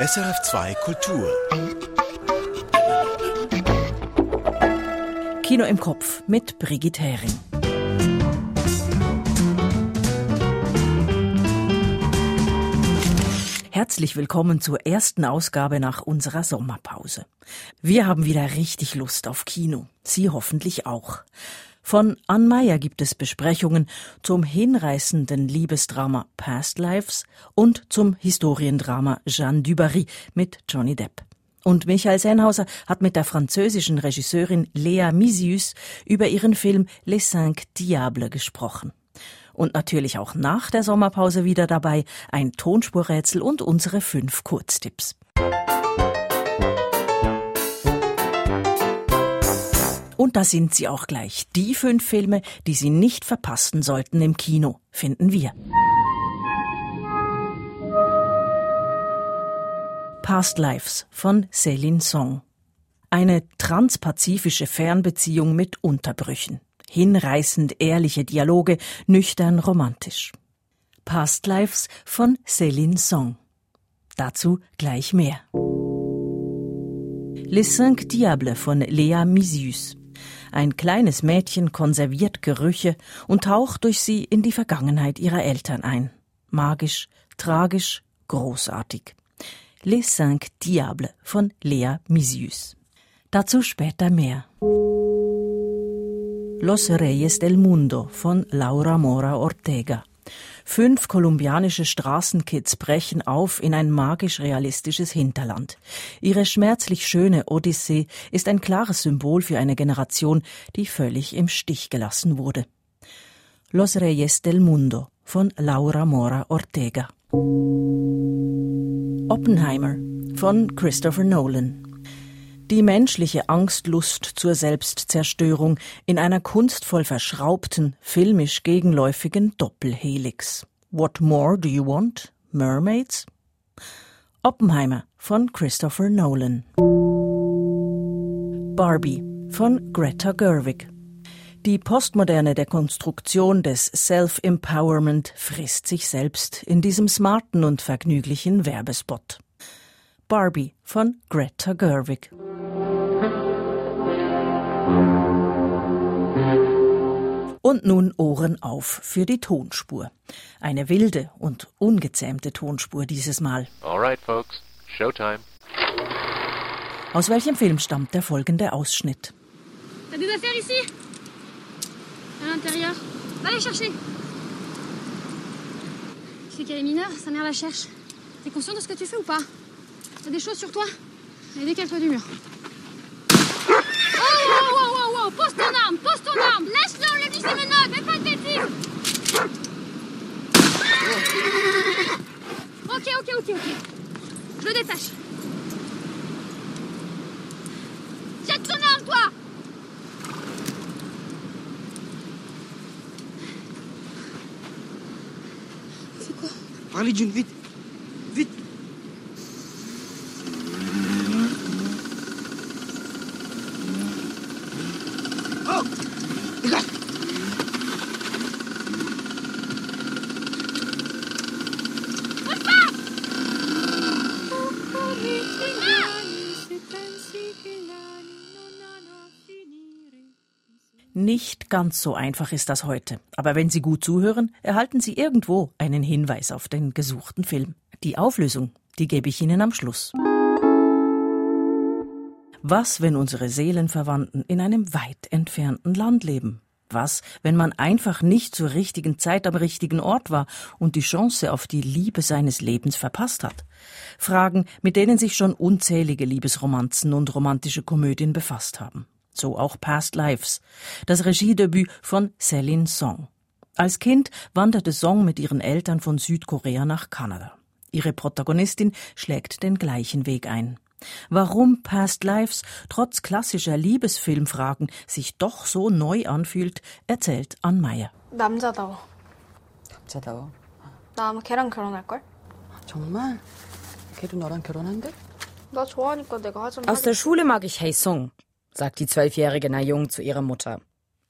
SRF2 Kultur. Kino im Kopf mit Brigitte Hering. Herzlich willkommen zur ersten Ausgabe nach unserer Sommerpause. Wir haben wieder richtig Lust auf Kino. Sie hoffentlich auch. Von Ann Meyer gibt es Besprechungen zum hinreißenden Liebesdrama Past Lives und zum Historiendrama Jeanne Dubarry mit Johnny Depp. Und Michael Sennhauser hat mit der französischen Regisseurin Lea Misius über ihren Film Les Cinq Diables gesprochen. Und natürlich auch nach der Sommerpause wieder dabei ein Tonspurrätsel und unsere fünf Kurztipps. Und da sind sie auch gleich. Die fünf Filme, die Sie nicht verpassen sollten im Kino, finden wir. Past Lives von Céline Song. Eine transpazifische Fernbeziehung mit Unterbrüchen. Hinreißend ehrliche Dialoge, nüchtern romantisch. Past Lives von Céline Song. Dazu gleich mehr. Les Cinq Diables von Lea Misius. Ein kleines Mädchen konserviert Gerüche und taucht durch sie in die Vergangenheit ihrer Eltern ein. Magisch, tragisch, großartig. Les Cinq Diables von Lea Misius. Dazu später mehr. Los Reyes del Mundo von Laura Mora Ortega. Fünf kolumbianische Straßenkids brechen auf in ein magisch-realistisches Hinterland. Ihre schmerzlich schöne Odyssee ist ein klares Symbol für eine Generation, die völlig im Stich gelassen wurde. Los Reyes del Mundo von Laura Mora Ortega. Oppenheimer von Christopher Nolan. Die menschliche Angstlust zur Selbstzerstörung in einer kunstvoll verschraubten, filmisch gegenläufigen Doppelhelix. What more do you want? Mermaids? Oppenheimer von Christopher Nolan. Barbie von Greta Gerwig. Die postmoderne Dekonstruktion des Self-Empowerment frisst sich selbst in diesem smarten und vergnüglichen Werbespot. Barbie von Greta Gerwig. Und nun Ohren auf für die Tonspur. Eine wilde und ungezähmte Tonspur dieses Mal. Alright, folks. Showtime. Aus welchem Film stammt der folgende Ausschnitt? T'as des affaires ici À l'intérieur. Va les chercher. Tu sais qu'elle est mineure, sa mère la cherche. T'es conscient de ce que tu fais ou pas T'as des choses sur toi Allez, décale-toi du mur. Pose ton arme, pose ton arme Laisse-le, lui dit menottes, fais pas de bêtises Ok, ok, ok, ok. Je le détache. Jette ton arme, toi C'est quoi? Parlez d'une. Vite. Nicht ganz so einfach ist das heute. Aber wenn Sie gut zuhören, erhalten Sie irgendwo einen Hinweis auf den gesuchten Film. Die Auflösung, die gebe ich Ihnen am Schluss. Was, wenn unsere Seelenverwandten in einem weit entfernten Land leben? Was, wenn man einfach nicht zur richtigen Zeit am richtigen Ort war und die Chance auf die Liebe seines Lebens verpasst hat? Fragen, mit denen sich schon unzählige Liebesromanzen und romantische Komödien befasst haben So auch Past Lives, das Regiedebüt von Céline Song. Als Kind wanderte Song mit ihren Eltern von Südkorea nach Kanada. Ihre Protagonistin schlägt den gleichen Weg ein. Warum Past Lives trotz klassischer Liebesfilmfragen sich doch so neu anfühlt, erzählt Ann Meyer. 남자다워. 남자다워. 나 아마 걔랑 결혼할걸? 정말? 걔도 너랑 결혼한대? 나 좋아하니까 내가 하자면 Aus der Schule mag ich Hey Sung, sagt die zwölfjährige Na Jung zu ihrer Mutter.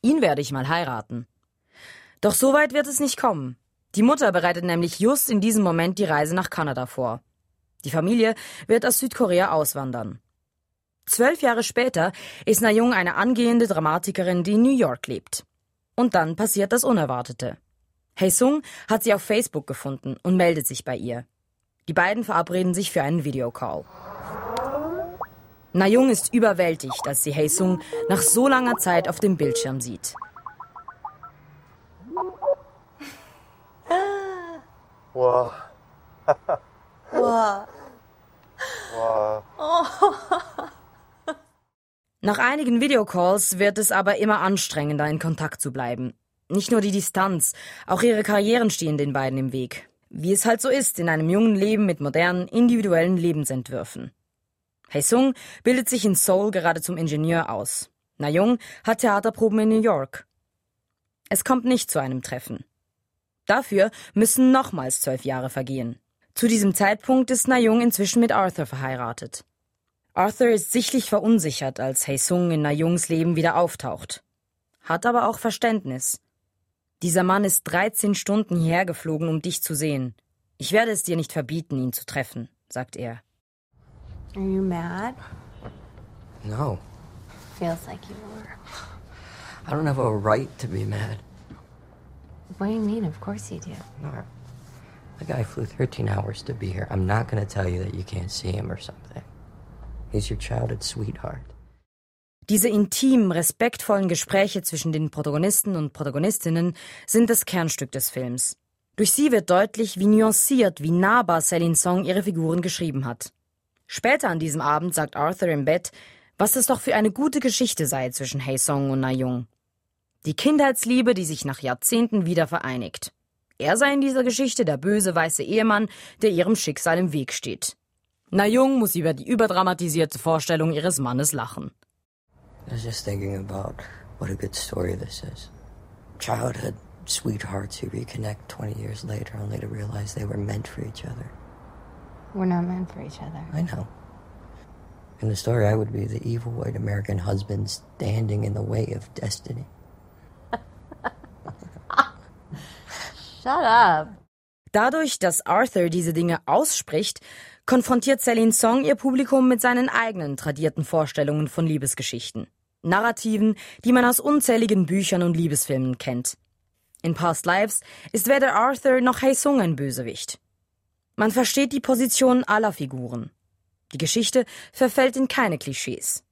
Ihn werde ich mal heiraten. Doch so weit wird es nicht kommen. Die Mutter bereitet nämlich just in diesem Moment die Reise nach Kanada vor. Die Familie wird aus Südkorea auswandern. Zwölf Jahre später ist Na Jung eine angehende Dramatikerin, die in New York lebt. Und dann passiert das Unerwartete. Hei Sung hat sie auf Facebook gefunden und meldet sich bei ihr. Die beiden verabreden sich für einen Videocall. Na Jung ist überwältigt, als sie Hei Sung nach so langer Zeit auf dem Bildschirm sieht. Wow. 와. Wow. Nach einigen Videocalls wird es aber immer anstrengender, in Kontakt zu bleiben. Nicht nur die Distanz, auch ihre Karrieren stehen den beiden im Weg. Wie es halt so ist in einem jungen Leben mit modernen, individuellen Lebensentwürfen. Haesung bildet sich in Seoul gerade zum Ingenieur aus. Na Jung hat Theaterproben in New York. Es kommt nicht zu einem Treffen. Dafür müssen nochmals zwölf Jahre vergehen. Zu diesem Zeitpunkt ist Na Jung inzwischen mit Arthur verheiratet. Arthur ist sichtlich verunsichert, als Haesung in Na Jungs Leben wieder auftaucht. Hat aber auch Verständnis. Dieser Mann ist 13 Stunden hierher geflogen, um dich zu sehen. Ich werde es dir nicht verbieten, ihn zu treffen, sagt er. Are you mad? No, Feels like you were. I don't have a right to be mad. What do you mean? Of course you do. No, the guy flew 13 hours to be here. I'm not going to tell you that you can't see him or something. He's your childhood sweetheart. Diese intimen, respektvollen Gespräche zwischen den Protagonisten und Protagonistinnen sind das Kernstück des Films. Durch sie wird deutlich, wie nuanciert, wie nahbar Celine Song ihre Figuren geschrieben hat. Später an diesem Abend sagt Arthur im Bett, was es doch für eine gute Geschichte sei zwischen Hae Song und Na Jung. Die Kindheitsliebe, die sich nach Jahrzehnten wieder vereinigt. Er sei in dieser Geschichte der böse weiße Ehemann, der ihrem Schicksal im Weg steht. Na Jung muss über die überdramatisierte Vorstellung ihres Mannes lachen. I was just thinking about what a good story this is. Childhood sweethearts who reconnect 20 years later only to realize they were meant for each other. We're not meant for each other. I know. In the story, I would be the evil white American husband standing in the way of destiny. Shut up. Dadurch, dass Arthur diese Dinge ausspricht, konfrontiert Celine Song ihr Publikum mit seinen eigenen tradierten Vorstellungen von Liebesgeschichten. Narrativen, die man aus unzähligen Büchern und Liebesfilmen kennt. In Past Lives ist weder Arthur noch Hae Sung ein Bösewicht. Man versteht die Positionen aller Figuren. Die Geschichte verfällt in keine Klischees.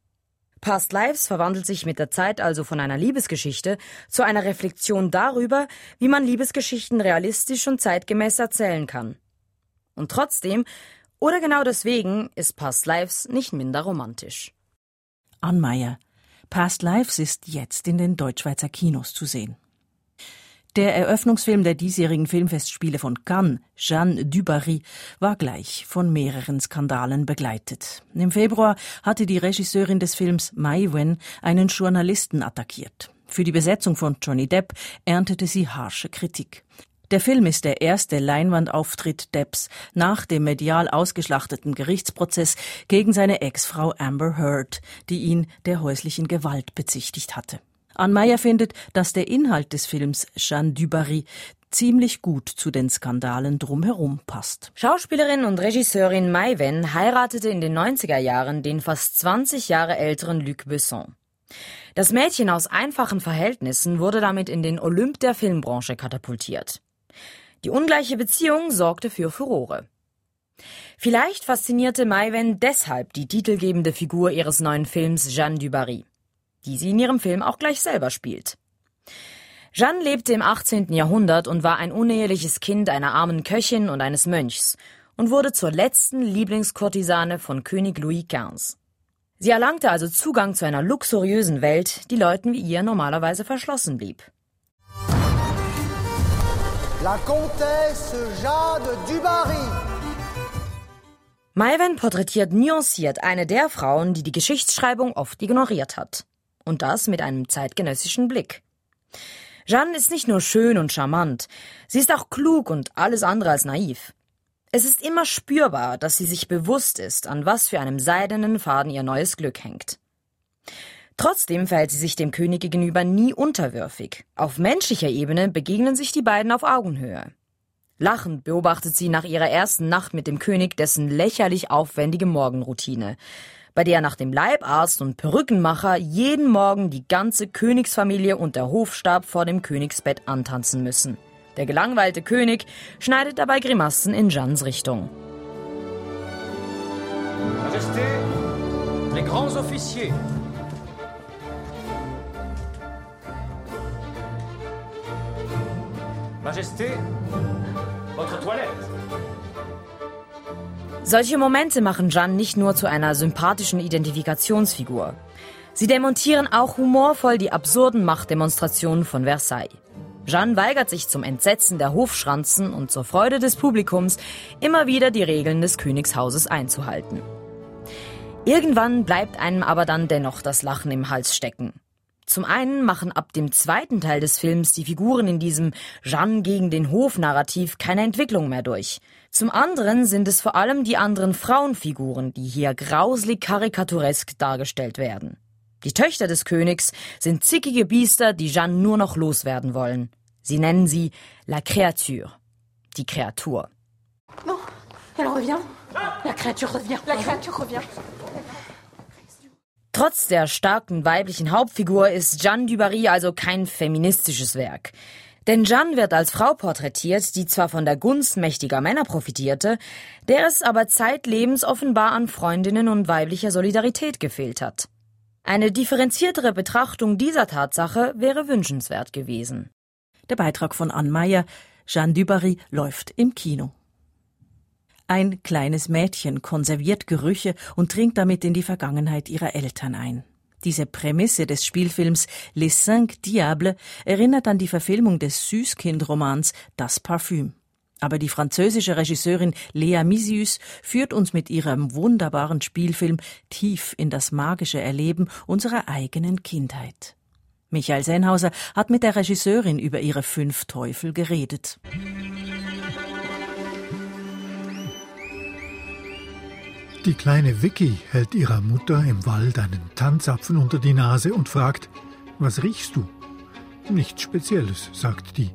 Past Lives verwandelt sich mit der Zeit also von einer Liebesgeschichte zu einer Reflexion darüber, wie man Liebesgeschichten realistisch und zeitgemäß erzählen kann. Und trotzdem, oder genau deswegen, ist Past Lives nicht minder romantisch. Ann Meyer. Past Lives ist jetzt in den Deutschschweizer Kinos zu sehen. Der Eröffnungsfilm der diesjährigen Filmfestspiele von Cannes, Jeanne Dubarry, war gleich von mehreren Skandalen begleitet. Im Februar hatte die Regisseurin des Films Mai Wen einen Journalisten attackiert. Für die Besetzung von Johnny Depp erntete sie harsche Kritik. Der Film ist der erste Leinwandauftritt Depps nach dem medial ausgeschlachteten Gerichtsprozess gegen seine Ex-Frau Amber Heard, die ihn der häuslichen Gewalt bezichtigt hatte. Ann Meyer findet, dass der Inhalt des Films Jeanne Dubarry ziemlich gut zu den Skandalen drumherum passt. Schauspielerin und Regisseurin Mai Wen heiratete in den 90er Jahren den fast 20 Jahre älteren Luc Besson. Das Mädchen aus einfachen Verhältnissen wurde damit in den Olymp der Filmbranche katapultiert. Die ungleiche Beziehung sorgte für Furore. Vielleicht faszinierte Mai Wen deshalb die titelgebende Figur ihres neuen Films Jeanne Dubarry die sie in ihrem Film auch gleich selber spielt. Jeanne lebte im 18. Jahrhundert und war ein uneheliches Kind einer armen Köchin und eines Mönchs und wurde zur letzten Lieblingskurtisane von König Louis XV. Sie erlangte also Zugang zu einer luxuriösen Welt, die Leuten wie ihr normalerweise verschlossen blieb. La Comtesse Jade Dubarry. Maiwen porträtiert nuanciert eine der Frauen, die die Geschichtsschreibung oft ignoriert hat und das mit einem zeitgenössischen Blick. Jeanne ist nicht nur schön und charmant, sie ist auch klug und alles andere als naiv. Es ist immer spürbar, dass sie sich bewusst ist, an was für einem seidenen Faden ihr neues Glück hängt. Trotzdem verhält sie sich dem König gegenüber nie unterwürfig. Auf menschlicher Ebene begegnen sich die beiden auf Augenhöhe. Lachend beobachtet sie nach ihrer ersten Nacht mit dem König dessen lächerlich aufwendige Morgenroutine, bei der nach dem Leibarzt und Perückenmacher jeden Morgen die ganze Königsfamilie und der Hofstab vor dem Königsbett antanzen müssen. Der gelangweilte König schneidet dabei Grimassen in Jeannes Richtung. Majesté, les grands officiers. Majesté, votre toilette. Solche Momente machen Jeanne nicht nur zu einer sympathischen Identifikationsfigur. Sie demontieren auch humorvoll die absurden Machtdemonstrationen von Versailles. Jeanne weigert sich zum Entsetzen der Hofschranzen und zur Freude des Publikums immer wieder die Regeln des Königshauses einzuhalten. Irgendwann bleibt einem aber dann dennoch das Lachen im Hals stecken. Zum einen machen ab dem zweiten Teil des Films die Figuren in diesem Jeanne gegen den Hof-Narrativ keine Entwicklung mehr durch. Zum anderen sind es vor allem die anderen Frauenfiguren, die hier grauslig karikaturesk dargestellt werden. Die Töchter des Königs sind zickige Biester, die Jeanne nur noch loswerden wollen. Sie nennen sie La Créature, die Kreatur. Non, elle revient. La créature revient. La créature revient. Trotz der starken weiblichen Hauptfigur ist Jeanne du Barry also kein feministisches Werk. Denn Jeanne wird als Frau porträtiert, die zwar von der Gunst mächtiger Männer profitierte, der es aber zeitlebens offenbar an Freundinnen und weiblicher Solidarität gefehlt hat. Eine differenziertere Betrachtung dieser Tatsache wäre wünschenswert gewesen. Der Beitrag von Ann Meyer, Jeanne du Barry läuft im Kino. Ein kleines Mädchen konserviert Gerüche und dringt damit in die Vergangenheit ihrer Eltern ein. Diese Prämisse des Spielfilms Les Cinq Diables erinnert an die Verfilmung des Süßkindromans Das Parfüm. Aber die französische Regisseurin Lea Misius führt uns mit ihrem wunderbaren Spielfilm tief in das magische Erleben unserer eigenen Kindheit. Michael Sennhauser hat mit der Regisseurin über ihre fünf Teufel geredet. Die kleine Vicky hält ihrer Mutter im Wald einen Tanzapfen unter die Nase und fragt, was riechst du? Nichts Spezielles, sagt die,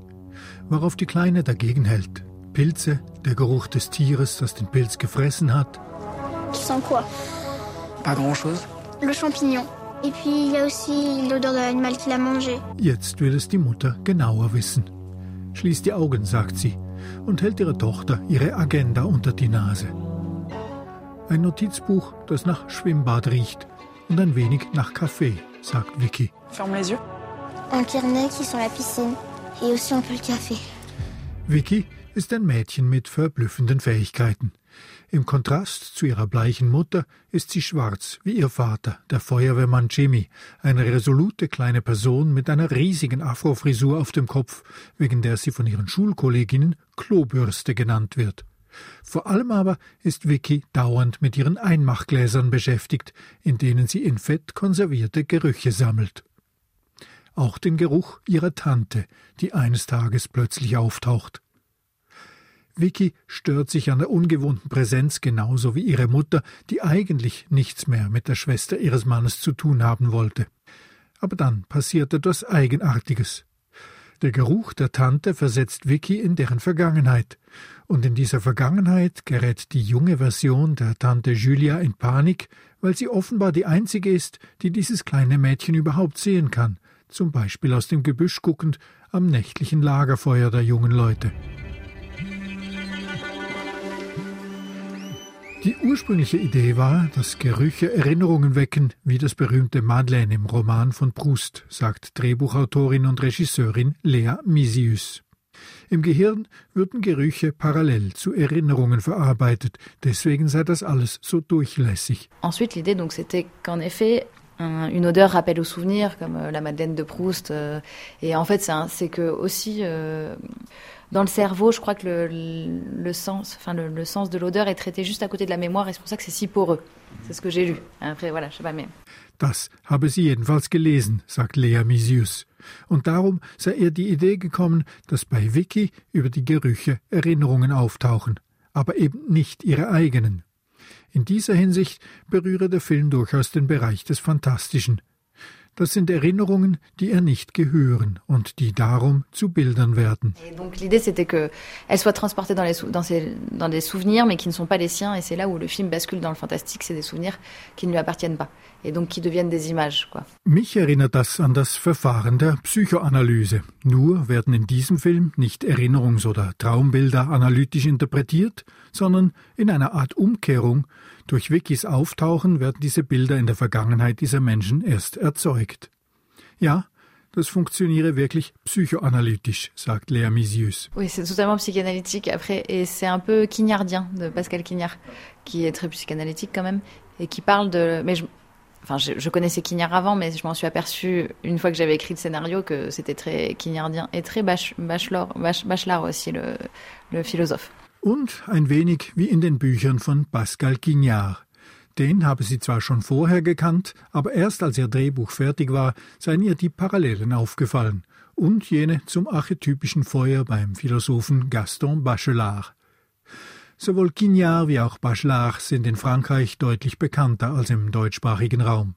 worauf die Kleine dagegen hält. Pilze, der Geruch des Tieres, das den Pilz gefressen hat. Tu sens quoi Pas grand-chose. Le champignon. Et puis il y a aussi l'odeur de l'animal qui l'a mangé. Jetzt will es die Mutter genauer wissen. Schließ die Augen, sagt sie, und hält ihrer Tochter ihre Agenda unter die Nase. Ein Notizbuch, das nach Schwimmbad riecht und ein wenig nach Kaffee, sagt Vicky. Ferme les yeux. Un carnet qui sent la piscine. Et aussi un peu le café. Vicky ist ein Mädchen mit verblüffenden Fähigkeiten. Im Kontrast zu ihrer bleichen Mutter ist sie schwarz wie ihr Vater, der Feuerwehrmann Jimmy, eine resolute kleine Person mit einer riesigen Afrofrisur auf dem Kopf, wegen der sie von ihren Schulkolleginnen Klobürste genannt wird. Vor allem aber ist Vicky dauernd mit ihren Einmachgläsern beschäftigt, in denen sie in Fett konservierte Gerüche sammelt. Auch den Geruch ihrer Tante, die eines Tages plötzlich auftaucht. Vicky stört sich an der ungewohnten Präsenz genauso wie ihre Mutter, die eigentlich nichts mehr mit der Schwester ihres Mannes zu tun haben wollte. Aber dann passiert etwas Eigenartiges. Der Geruch der Tante versetzt Vicky in deren Vergangenheit, und in dieser Vergangenheit gerät die junge Version der Tante Julia in Panik, weil sie offenbar die einzige ist, die dieses kleine Mädchen überhaupt sehen kann, zum Beispiel aus dem Gebüsch guckend am nächtlichen Lagerfeuer der jungen Leute. Die ursprüngliche Idee war, dass Gerüche Erinnerungen wecken, wie das berühmte Madeleine im Roman von Proust, sagt Drehbuchautorin und Regisseurin Lea Misius. Im Gehirn würden Gerüche parallel zu Erinnerungen verarbeitet, deswegen sei das alles so durchlässig. Ensuite, l'idée donc c'était qu'en effet un, une odeur rappelle au souvenir, comme euh, la Madeleine de Proust. euh, et en fait, c'est que aussi euh, dans le cerveau, je crois que le, le sens, enfin le, le sens de l'odeur est traité juste à côté de la mémoire, et c'est pour ça que c'est si poreux. C'est ce que j'ai lu. Après, voilà, je sais pas, mais Das habe sie jedenfalls gelesen, sagt Lea Misius. Und darum sei ihr die Idee gekommen, dass bei Vicky über die Gerüche Erinnerungen auftauchen, aber eben nicht ihre eigenen. In dieser Hinsicht berühre der Film durchaus den Bereich des Fantastischen. Das sind Erinnerungen, die ihr nicht gehören und die darum zu Bildern werden. Donc l'idée c'était que elle soit transportée dans, les dans, ses- dans des souvenirs mais qui ne sont pas les siens et c'est là où le film bascule dans le fantastique, c'est des souvenirs qui ne lui appartiennent pas et donc qui deviennent des images quoi. Mich erinnert das an das Verfahren der Psychoanalyse. Nur werden in diesem Film nicht Erinnerungs- oder Traumbilder analytisch interpretiert, sondern in einer Art Umkehrung. Durch Vickys Auftauchen werden diese Bilder in der Vergangenheit dieser Menschen erst erzeugt. Ja, das funktioniere wirklich psychoanalytisch, sagt Léa Misius. Oui, c'est totalement psychanalytique après et c'est un peu quignardien de Pascal Quignard qui est très psychanalytique quand même et qui parle de mais je Enfin, je, connaissais Quignard avant, mais je m'en suis aperçue une fois que j'avais écrit le scénario que c'était très quignardien et très bach, bachelor, bach, Bachelard aussi, le philosophe. Und ein wenig wie in den Büchern von Pascal Quignard. Den habe sie zwar schon vorher gekannt, aber erst als ihr Drehbuch fertig war, seien ihr die Parallelen aufgefallen und jene zum archetypischen Feuer beim Philosophen Gaston Bachelard. Sowohl Quignard wie auch Bachelard sind in Frankreich deutlich bekannter als im deutschsprachigen Raum.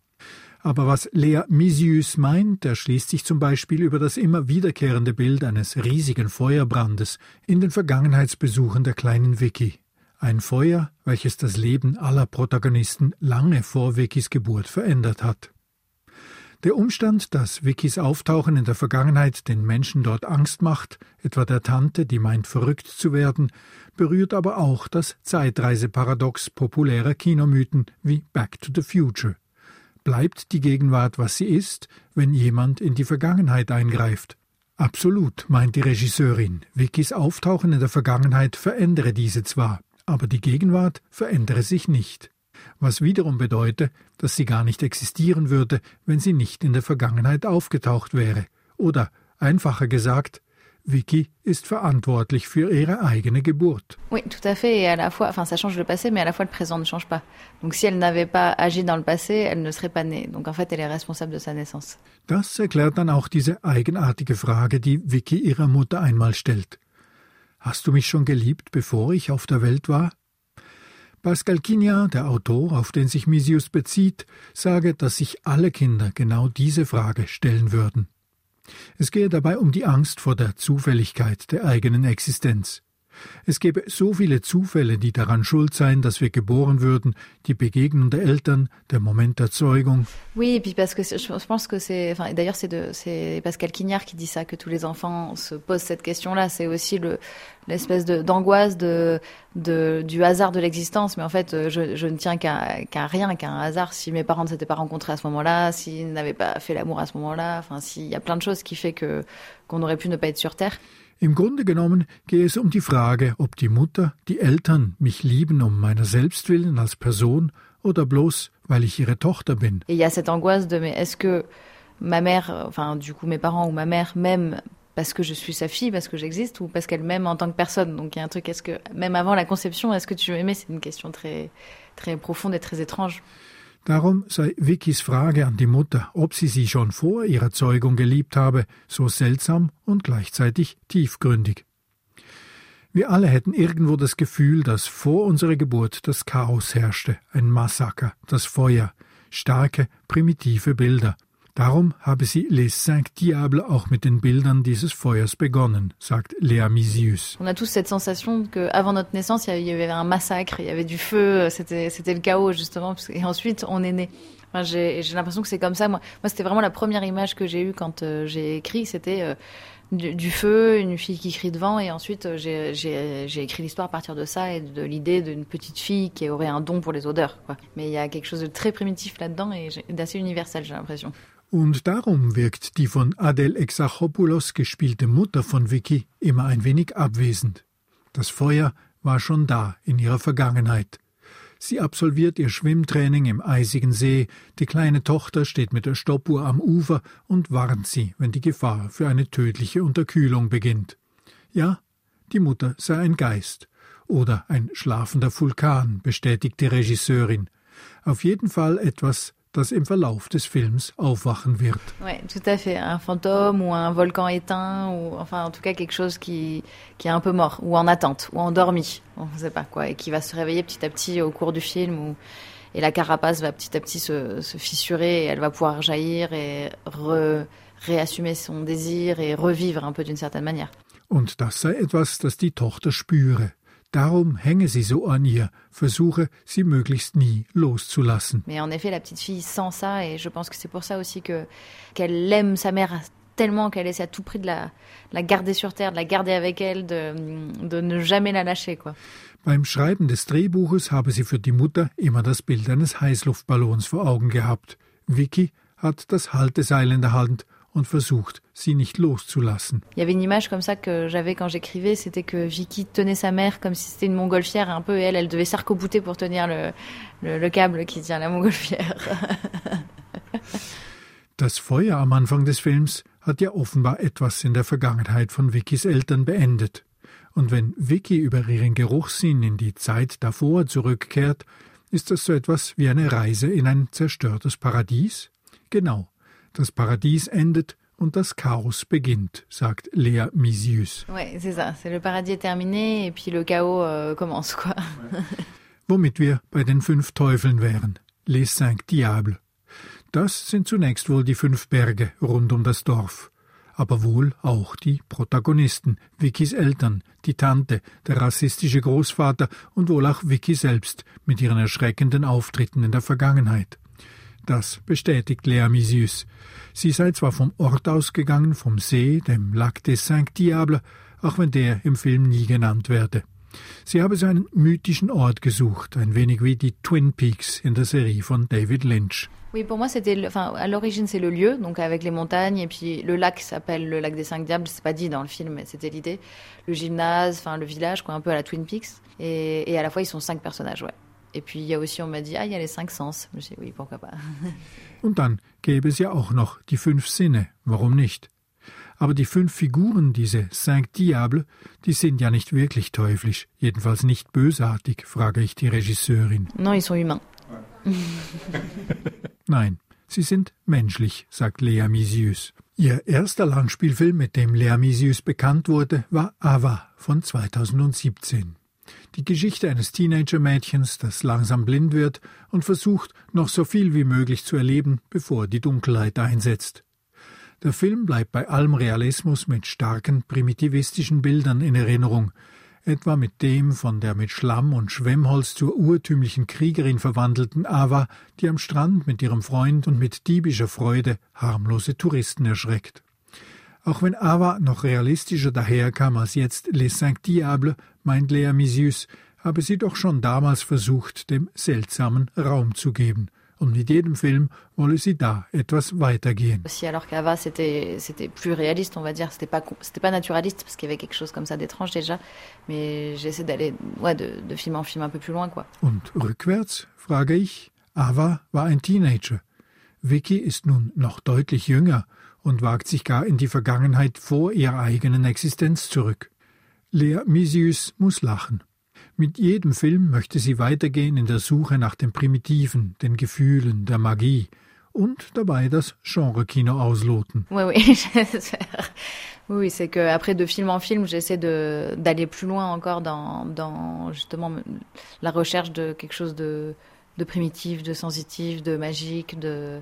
Aber was Lea Misius meint, erschließt sich zum Beispiel über das immer wiederkehrende Bild eines riesigen Feuerbrandes in den Vergangenheitsbesuchen der kleinen Vicky. Ein Feuer, welches das Leben aller Protagonisten lange vor Vickys Geburt verändert hat. Der Umstand, dass Vickys Auftauchen in der Vergangenheit den Menschen dort Angst macht, etwa der Tante, die meint verrückt zu werden, berührt aber auch das Zeitreiseparadox populärer Kinomythen wie Back to the Future. Bleibt die Gegenwart, was sie ist, wenn jemand in die Vergangenheit eingreift? Absolut, meint die Regisseurin. Vickys Auftauchen in der Vergangenheit verändere diese zwar, aber die Gegenwart verändere sich nicht. Was wiederum bedeute, dass sie gar nicht existieren würde, wenn sie nicht in der Vergangenheit aufgetaucht wäre. Oder, einfacher gesagt, Vicky ist verantwortlich für ihre eigene Geburt. Oui, tout à fait. Et à la fois, enfin, ça change le passé, mais à la fois le présent ne change pas. Donc, si elle n'avait pas agi dans le passé, elle ne serait pas née. Donc, en fait, elle est responsable de sa naissance. Das erklärt dann auch diese eigenartige Frage, die Vicky ihrer Mutter einmal stellt. Hast du mich schon geliebt, bevor ich auf der Welt war? Pascal Quignard, der Autor, auf den sich Misius bezieht, sage, dass sich alle Kinder genau diese Frage stellen würden. Es gehe dabei um die Angst vor der Zufälligkeit der eigenen Existenz. Es gäbe so viele Zufälle, die daran schuld seien, dass wir geboren würden, die Begegnung der Eltern, der Moment der Zeugung. Oui, et puis parce que je pense que c'est, enfin, d'ailleurs c'est c'est Pascal Quignard qui dit ça, que tous les enfants se posent cette question-là. C'est aussi le, l'espèce d'angoisse de, du hasard de l'existence. Mais en fait, je, ne tiens qu'à, qu'à rien, qu'à un hasard. Si mes parents ne s'étaient pas rencontrés à ce moment-là, s'ils n'avaient pas fait l'amour à ce moment-là, enfin, s'il y a plein de choses qui fait que, qu'on aurait pu ne pas être sur Terre. Im Grunde genommen gehe es um die Frage, ob die Mutter, die Eltern mich lieben um meiner selbst willen als Person oder bloß, weil ich ihre Tochter bin. Et il y a cette angoisse de mais est-ce que ma mère, enfin du coup mes parents ou ma mère m'aiment parce que je suis sa fille, parce que j'existe, ou parce qu'elle m'aime en tant que personne. Donc il y a un truc, est-ce que même avant la conception, est-ce que tu m'aimais C'est une question très très profonde et très étrange. Darum sei Vickys Frage an die Mutter, ob sie sie schon vor ihrer Zeugung geliebt habe, so seltsam und gleichzeitig tiefgründig. Wir alle hätten irgendwo das Gefühl, dass vor unserer Geburt das Chaos herrschte, ein Massaker, das Feuer, starke, primitive Bilder. Darum habe sie Les Cinq Diables auch mit den Bildern dieses Feuers begonnen, sagt. On a tous cette sensation que avant notre naissance, il y avait- un massacre, il y avait du feu, c'était le chaos justement. Et ensuite, on est né. Enfin, j'ai l'impression que c'est comme ça. Moi, moi c'était vraiment la première image que j'ai eue quand euh, j'ai écrit, c'était euh, du, feu, une fille qui crie devant, et ensuite euh, j'ai- écrit l'histoire à partir de ça et de l'idée d'une petite fille qui aurait un don pour les odeurs. Quoi. Mais il y a quelque chose de très primitif là-dedans et d'assez universel, j'ai l'impression. Und darum wirkt die von Adel Exarchopoulos gespielte Mutter von Vicky immer ein wenig abwesend. Das Feuer war schon da in ihrer Vergangenheit. Sie absolviert ihr Schwimmtraining im eisigen See, die kleine Tochter steht mit der Stoppuhr am Ufer und warnt sie, wenn die Gefahr für eine tödliche Unterkühlung beginnt. Ja, die Mutter sei ein Geist oder ein schlafender Vulkan, bestätigt die Regisseurin. Auf jeden Fall etwas, das im Verlauf des Films aufwachen wird. Ouais, tout à fait. Un fantôme ou un volcan éteint, ou enfin en tout cas quelque chose qui, qui est un peu mort, ou en attente, ou endormi, on ne sait pas quoi, et qui va se réveiller petit à petit au cours du film. Ou... et la carapace va petit à petit se, se fissurer et elle va pouvoir jaillir et re, réassumer son désir et revivre un peu d'une certaine manière. Und das sei etwas, das die Tochter spüre. Darum hänge sie so an ihr, versuche, sie möglichst nie loszulassen. Mais en effet, la petite fille sent ça et je pense que c'est pour ça aussi que qu'elle aime sa mère tellement qu'elle essaie à tout prix de la, la garder sur terre, de la garder avec elle, de, de ne jamais la lâcher, quoi. Beim Schreiben des Drehbuches habe sie für die Mutter immer das Bild eines Heißluftballons vor Augen gehabt. Vicky hat das Halteseil in der Hand und versucht, sie nicht loszulassen. Il y avait une image comme ça que j'avais quand j'écrivais, c'était que Vicky tenait sa mère comme si c'était une montgolfière un peu, et elle, elle devait s'arc-bouter pour tenir le, le, le câble qui tient la montgolfière. Das Feuer am Anfang des Films hat ja offenbar etwas in der Vergangenheit von Vickys Eltern beendet. Und wenn Vicky über ihren Geruchssinn in die Zeit davor zurückkehrt, ist das so etwas wie eine Reise in ein zerstörtes Paradies? Genau. Das Paradies endet und das Chaos beginnt, sagt Lea Misius. Ouais, c'est ça. C'est le paradis est terminé et puis le chaos euh, commence, quoi. Womit wir bei den fünf Teufeln wären. Les cinq diables. Das sind zunächst wohl die fünf Berge rund um das Dorf, aber wohl auch die Protagonisten, Vickys Eltern, die Tante, der rassistische Großvater und wohl auch Vicky selbst mit ihren erschreckenden Auftritten in der Vergangenheit. Das bestätigt Lea Misius. Sie sei zwar vom Ort ausgegangen, vom See, dem Lac des Cinq Diables, auch wenn der im Film nie genannt werde. Sie habe so einen mythischen Ort gesucht, ein wenig wie die Twin Peaks in der Serie von David Lynch. Oui, pour moi, c'était, enfin, à l'origine, c'est le lieu, donc avec les montagnes, et puis le lac s'appelle le lac des Cinq Diables, c'est pas dit dans le film, mais c'était l'idée. Le gymnase, enfin, le village, quoi, un peu à la Twin Peaks. Et, et à la fois, ils sont cinq personnages, ouais. Et puis, il y a aussi, on m'a dit, ah, il y a les cinq sens. Je dit, oui, pourquoi pas. Und dann gäbe es ja auch noch die fünf Sinne, warum nicht? Aber die fünf Figuren, diese Cinq Diables, die sind ja nicht wirklich teuflisch, jedenfalls nicht bösartig, frage ich die Regisseurin. Non, ils sont humains. Nein, sie sind menschlich, sagt Lea Misius. Ihr erster Langspielfilm, mit dem Lea Misius bekannt wurde, war Ava von 2017. Die Geschichte eines Teenager-Mädchens, das langsam blind wird und versucht, noch so viel wie möglich zu erleben, bevor die Dunkelheit einsetzt. Der Film bleibt bei allem Realismus mit starken primitivistischen Bildern in Erinnerung, etwa mit dem von der mit Schlamm und Schwemmholz zur urtümlichen Kriegerin verwandelten Ava, die am Strand mit ihrem Freund und mit diebischer Freude harmlose Touristen erschreckt. Auch wenn Ava noch realistischer daherkam als jetzt Les Cinq Diables, meint Lea Misius, habe sie doch schon damals versucht, dem Seltsamen Raum zu geben. Und mit jedem Film wolle sie da etwas weitergehen. Aussi, alors qu'Ava, c'était, c'était plus réaliste, on va dire. C'était pas, c'était pas naturaliste, parce qu'il y avait quelque chose comme ça d'étrange déjà. Mais j'essaie d'aller, ouais, de, de film en film un peu plus loin, quoi. Und rückwärts, frage ich, Ava war ein Teenager. Vicky ist nun noch deutlich jünger und wagt sich gar in die Vergangenheit vor ihrer eigenen Existenz zurück. Lea Misius muss lachen. Mit jedem Film möchte sie weitergehen in der Suche nach dem Primitiven, den Gefühlen, der Magie und dabei das Genre-Kino ausloten. Oui, oui. Oui, c'est que après de film en film, j'essaie d'aller plus loin encore dans dans justement la recherche de quelque chose de de primitif, de sensitif, de magique, de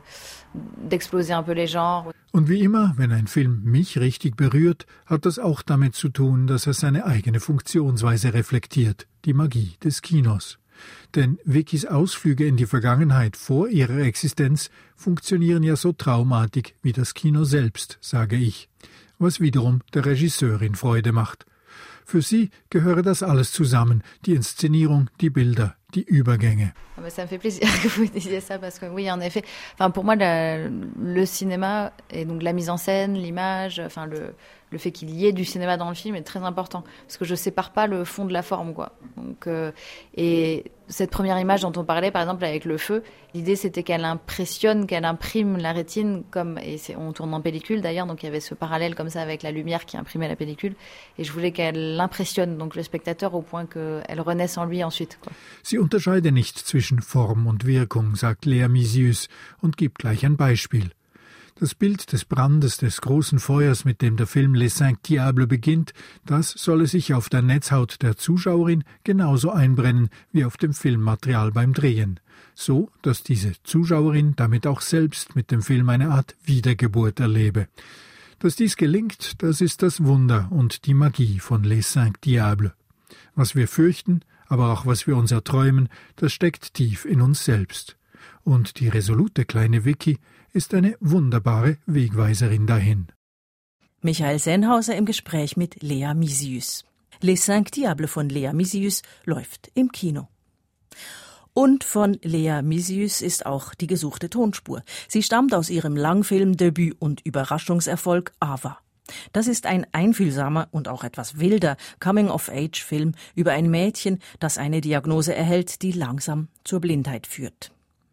d'exploser un peu les genres. Und wie immer, wenn ein Film mich richtig berührt, hat das auch damit zu tun, dass er seine eigene Funktionsweise reflektiert, die Magie des Kinos. Denn Vickys Ausflüge in die Vergangenheit vor ihrer Existenz funktionieren ja so traumartig wie das Kino selbst, sage ich, was wiederum der Regisseurin Freude macht. Für sie gehöre das alles zusammen, die Inszenierung, die Bilder, die Übergänge. Ah bah, ça me fait plaisir que vous disiez ça parce que oui, en effet. Enfin, pour moi, la- le cinéma et donc la mise en scène, l'image, enfin le, le fait qu'il y ait du cinéma dans le film est très important parce que je sépare pas le fond de la forme, quoi. Donc, euh, et cette première image dont on parlait, par exemple avec le feu, l'idée c'était qu'elle impressionne, qu'elle imprime la rétine comme et on tourne en pellicule d'ailleurs, donc il y avait ce parallèle comme ça avec la lumière qui imprimait la pellicule et je voulais qu'elle impressionne donc le spectateur au point qu'elle renaisse en lui ensuite, quoi. Unterscheide nicht zwischen Form und Wirkung, sagt Lea Misius und gibt gleich ein Beispiel. Das Bild des Brandes des großen Feuers, mit dem der Film Les Cinq Diables beginnt, das solle sich auf der Netzhaut der Zuschauerin genauso einbrennen wie auf dem Filmmaterial beim Drehen. So, dass diese Zuschauerin damit auch selbst mit dem Film eine Art Wiedergeburt erlebe. Dass dies gelingt, das ist das Wunder und die Magie von Les Cinq Diables. Was wir fürchten, aber auch was wir uns erträumen, das steckt tief in uns selbst. Und die resolute kleine Vicky ist eine wunderbare Wegweiserin dahin. Michael Sennhauser im Gespräch mit Lea Misius. Les Cinq Diables von Lea Misius läuft im Kino. Und von Lea Misius ist auch die gesuchte Tonspur. Sie stammt aus ihrem Langfilmdebüt und Überraschungserfolg Ava. Das ist ein einfühlsamer und auch etwas wilder Coming-of-Age-Film über ein Mädchen, das eine Diagnose erhält, die langsam zur Blindheit führt.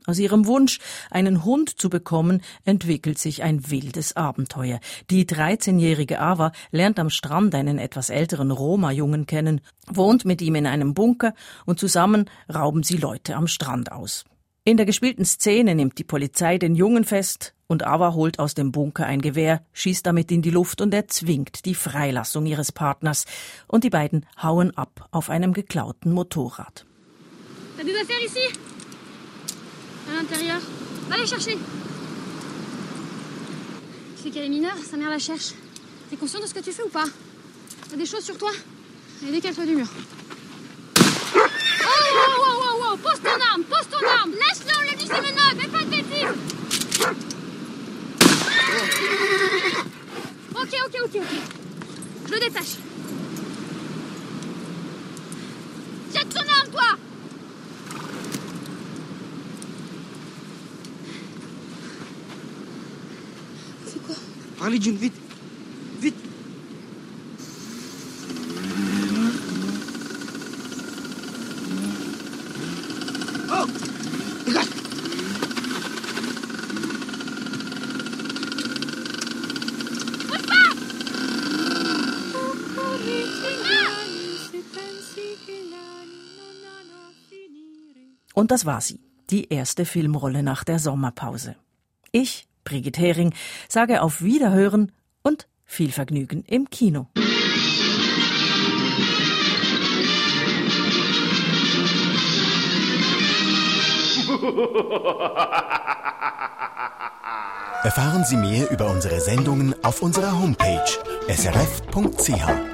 Aus ihrem Wunsch, einen Hund zu bekommen, entwickelt sich ein wildes Abenteuer. Die 13-jährige Ava lernt am Strand einen etwas älteren Roma-Jungen kennen, wohnt mit ihm in einem Bunker und zusammen rauben sie Leute am Strand aus. In der gespielten Szene nimmt die Polizei den Jungen fest und Ava holt aus dem Bunker ein Gewehr, schießt damit in die Luft und erzwingt die Freilassung ihres Partners. Und die beiden hauen ab auf einem geklauten Motorrad. T'as des affaires ici À l'intérieur. Va les chercher. Tu sais qu'elle est mineure, sa mère la cherche. T'es conscient de ce que tu fais ou pas T'as des choses sur toi Allez, décale-toi du mur. Oh, oh, oh, oh, oh Pose ton arme, pose ton arme Lâche-le, Ok, ok, ok, ok. Je le détache. Jette ton arme, toi Parlez June, vite Vite Und das war sie, die erste Filmrolle nach der Sommerpause. Ich, Brigitte Hering, sage auf Wiederhören und viel Vergnügen im Kino. Erfahren Sie mehr über unsere Sendungen auf unserer Homepage srf.ch.